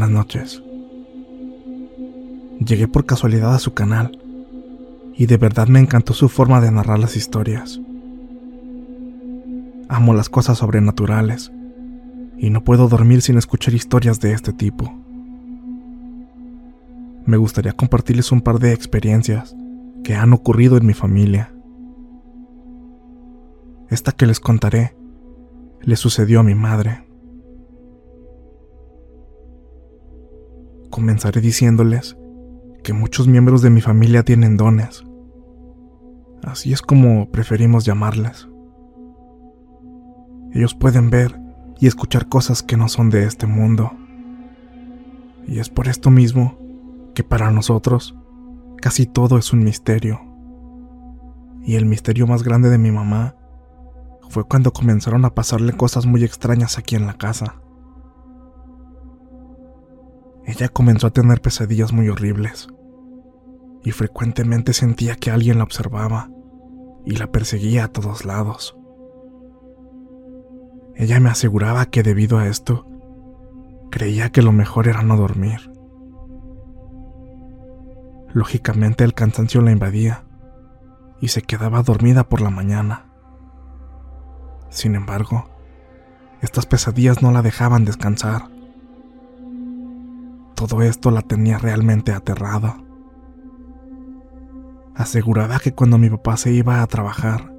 Buenas noches. Llegué por casualidad a su canal y de verdad me encantó su forma de narrar las historias. Amo las cosas sobrenaturales y no puedo dormir sin escuchar historias de este tipo. Me gustaría compartirles un par de experiencias que han ocurrido en mi familia. Esta que les contaré le sucedió a mi madre. Comenzaré diciéndoles que muchos miembros de mi familia tienen dones. Así es como preferimos llamarles. Ellos pueden ver y escuchar cosas que no son de este mundo. Y es por esto mismo que para nosotros casi todo es un misterio. Y el misterio más grande de mi mamá fue cuando comenzaron a pasarle cosas muy extrañas aquí en la casa. Ella comenzó a tener pesadillas muy horribles y frecuentemente sentía que alguien la observaba y la perseguía a todos lados. Ella me aseguraba que debido a esto, creía que lo mejor era no dormir. Lógicamente el cansancio la invadía y se quedaba dormida por la mañana. Sin embargo, estas pesadillas no la dejaban descansar todo esto la tenía realmente aterrada. Aseguraba que cuando mi papá se iba a trabajar,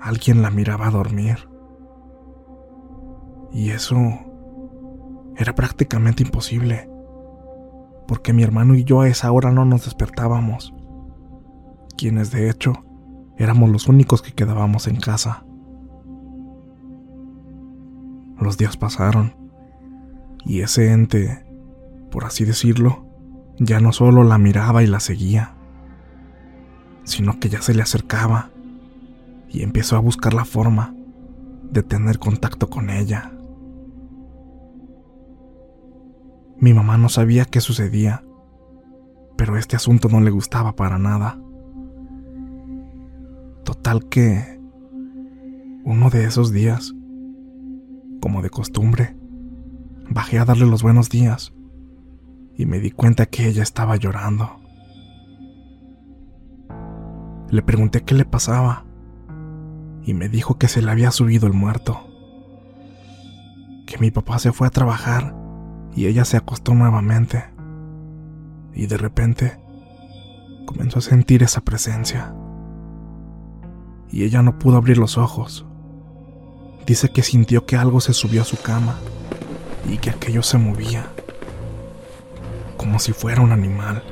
alguien la miraba dormir. Y eso era prácticamente imposible, porque mi hermano y yo a esa hora no nos despertábamos, quienes de hecho éramos los únicos que quedábamos en casa. Los días pasaron, y ese ente por así decirlo, ya no solo la miraba y la seguía, sino que ya se le acercaba y empezó a buscar la forma de tener contacto con ella. Mi mamá no sabía qué sucedía, pero este asunto no le gustaba para nada. Total que, uno de esos días, como de costumbre, bajé a darle los buenos días y me di cuenta que ella estaba llorando. Le pregunté qué le pasaba y me dijo que se le había subido el muerto, que mi papá se fue a trabajar y ella se acostó nuevamente y de repente comenzó a sentir esa presencia y ella no pudo abrir los ojos. Dice que sintió que algo se subió a su cama y que aquello se movía como si fuera un animal.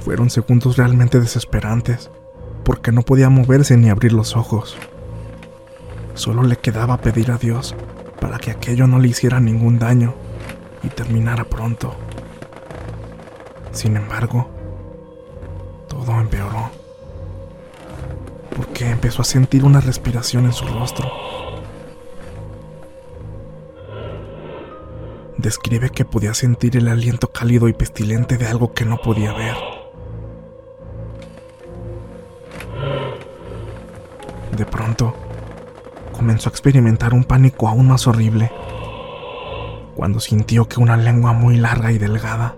Fueron segundos realmente desesperantes, porque no podía moverse ni abrir los ojos. Solo le quedaba pedir a Dios para que aquello no le hiciera ningún daño y terminara pronto. Sin embargo, todo empeoró, porque empezó a sentir una respiración en su rostro. Describe que podía sentir el aliento cálido y pestilente de algo que no podía ver. De pronto, comenzó a experimentar un pánico aún más horrible cuando sintió que una lengua muy larga y delgada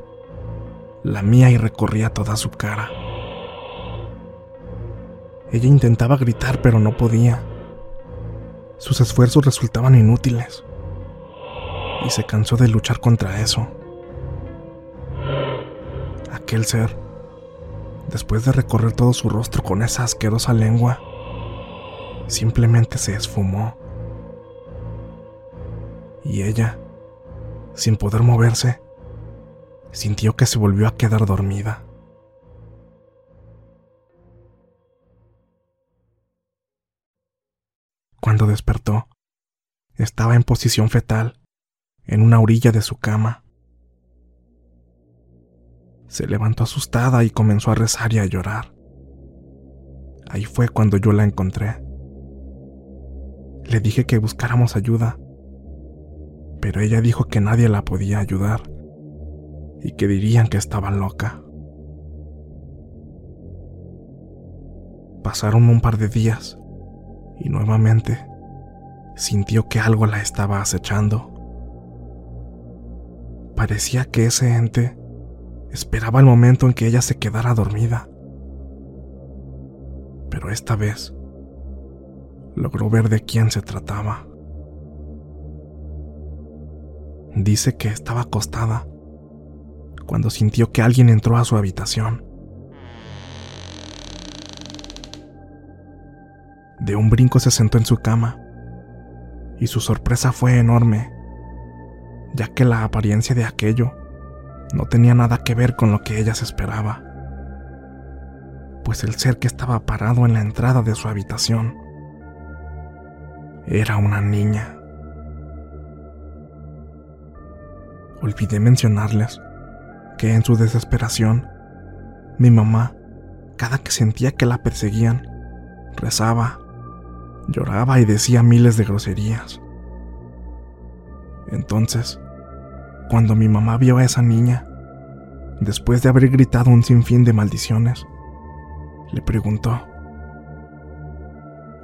lamía y recorría toda su cara. Ella intentaba gritar pero no podía. Sus esfuerzos resultaban inútiles y se cansó de luchar contra eso. Aquel ser, después de recorrer todo su rostro con esa asquerosa lengua, simplemente se esfumó. Y ella, sin poder moverse, sintió que se volvió a quedar dormida. Cuando despertó, estaba en posición fetal, en una orilla de su cama. Se levantó asustada y comenzó a rezar y a llorar. Ahí fue cuando yo la encontré. Le dije que buscáramos ayuda, pero ella dijo que nadie la podía ayudar y que dirían que estaba loca. Pasaron un par de días y nuevamente sintió que algo la estaba acechando. Parecía que ese ente esperaba el momento en que ella se quedara dormida. Pero esta vez logró ver de quién se trataba. Dice que estaba acostada cuando sintió que alguien entró a su habitación. De un brinco se sentó en su cama y su sorpresa fue enorme, ya que la apariencia de aquello no tenía nada que ver con lo que ella se esperaba, pues el ser que estaba parado en la entrada de su habitación era una niña. Olvidé mencionarles que en su desesperación, mi mamá, cada que sentía que la perseguían, rezaba, lloraba y decía miles de groserías. Entonces, cuando mi mamá vio a esa niña, después de haber gritado un sinfín de maldiciones, le preguntó,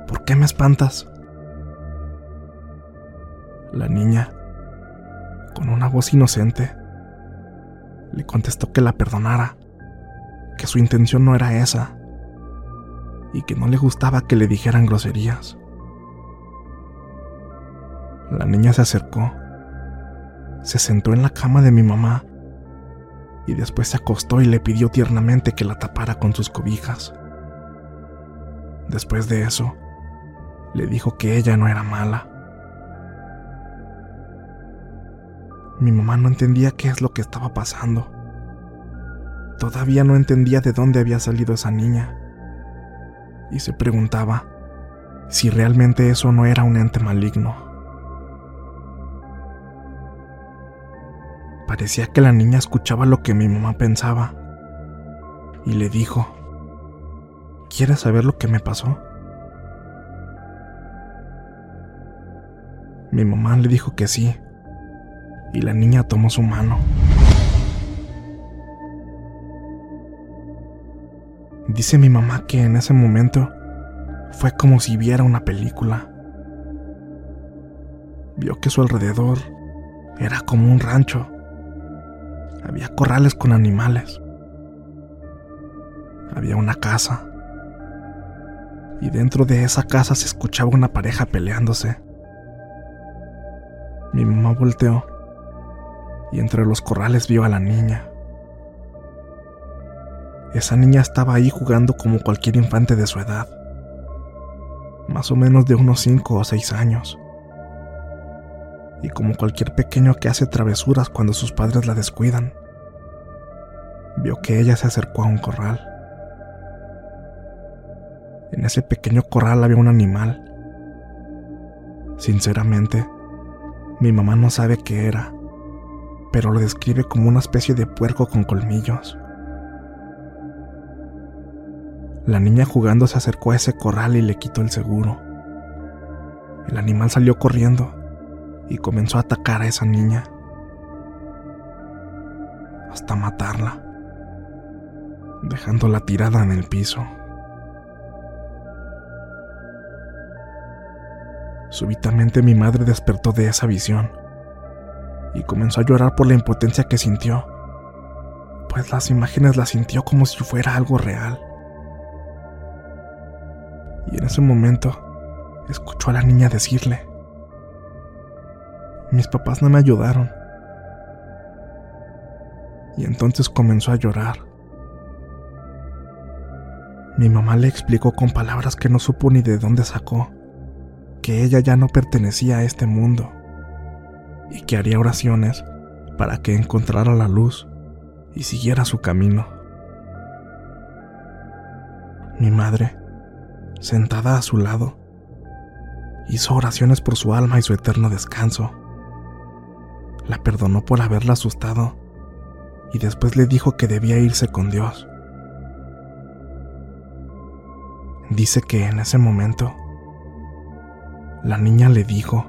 ¿por qué me espantas? La niña, con una voz inocente, le contestó que la perdonara, que su intención no era esa, y que no le gustaba que le dijeran groserías. La niña se acercó, se sentó en la cama de mi mamá y después se acostó y le pidió tiernamente que la tapara con sus cobijas. Después de eso, le dijo que ella no era mala, Mi mamá no entendía qué es lo que estaba pasando. Todavía no entendía de dónde había salido esa niña. Y se preguntaba si realmente eso no era un ente maligno. Parecía que la niña escuchaba lo que mi mamá pensaba. Y le dijo, ¿quieres saber lo que me pasó? Mi mamá le dijo que sí, y la niña tomó su mano. Dice mi mamá que en ese momento fue como si viera una película. Vio que su alrededor era como un rancho. Había corrales con animales. Había una casa. Y dentro de esa casa se escuchaba una pareja peleándose. Mi mamá volteó y entre los corrales vio a la niña. Esa niña estaba ahí jugando como cualquier infante de su edad, más o menos de unos 5 o 6 años, y como cualquier pequeño que hace travesuras cuando sus padres la descuidan. vio que ella se acercó a un corral. En ese pequeño corral había un animal. Sinceramente, mi mamá no sabe qué era, pero lo describe como una especie de puerco con colmillos. La niña jugando se acercó a ese corral y le quitó el seguro. El animal salió corriendo y comenzó a atacar a esa niña hasta matarla, dejándola tirada en el piso. Súbitamente mi madre despertó de esa visión y comenzó a llorar por la impotencia que sintió, pues las imágenes las sintió como si fuera algo real. Y en ese momento escuchó a la niña decirle, mis papás no me ayudaron. Y entonces comenzó a llorar. Mi mamá le explicó con palabras que no supo ni de dónde sacó que ella ya no pertenecía a este mundo y que haría oraciones para que encontrara la luz y siguiera su camino. Mi madre, sentada a su lado, hizo oraciones por su alma y su eterno descanso. La perdonó por haberla asustado y después le dijo que debía irse con Dios. Dice que en ese momento la niña le dijo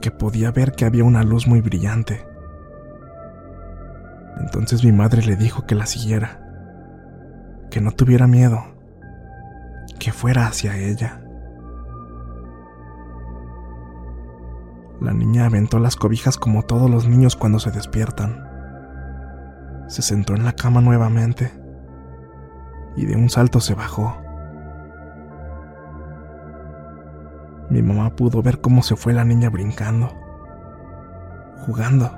que podía ver que había una luz muy brillante. Entonces mi madre le dijo que la siguiera, que no tuviera miedo, que fuera hacia ella. La niña aventó las cobijas como todos los niños cuando se despiertan. Se sentó en la cama nuevamente y de un salto se bajó. Mi mamá pudo ver cómo se fue la niña brincando, jugando,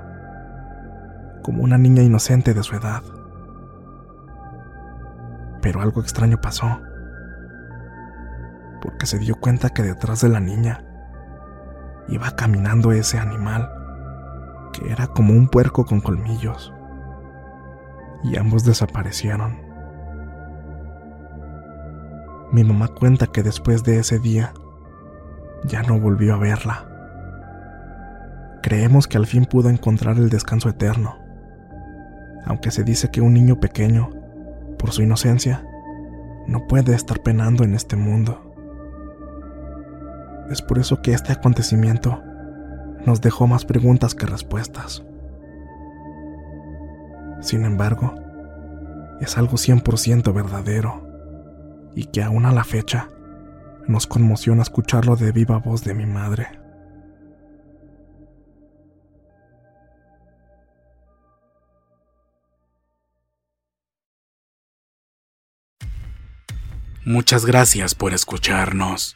como una niña inocente de su edad. Pero algo extraño pasó, porque se dio cuenta que detrás de la niña iba caminando ese animal, que era como un puerco con colmillos, y ambos desaparecieron. Mi mamá cuenta que después de ese día, ya no volvió a verla. Creemos que al fin pudo encontrar el descanso eterno, aunque se dice que un niño pequeño, por su inocencia, no puede estar penando en este mundo. Es por eso que este acontecimiento nos dejó más preguntas que respuestas. Sin embargo, es algo 100% verdadero y que aún a la fecha nos conmociona escucharlo de viva voz de mi madre. Muchas gracias por escucharnos.